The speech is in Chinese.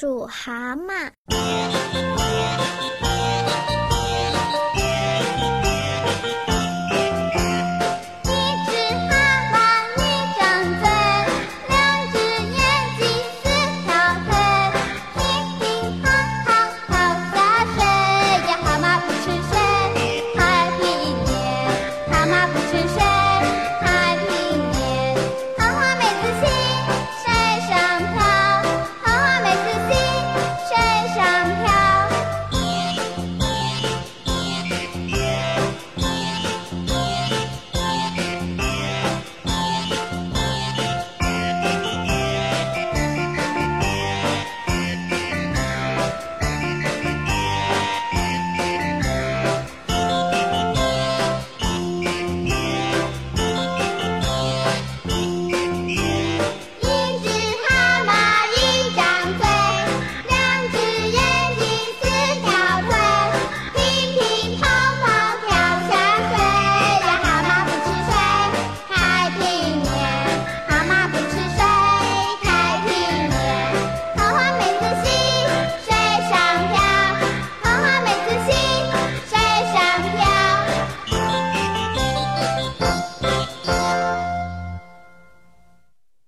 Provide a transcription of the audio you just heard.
数蛤蟆。一只蛤蟆一张嘴两只眼睛四条腿平平安安跑下水。呀蛤蟆不吃水太皮脸蛤蟆不吃水。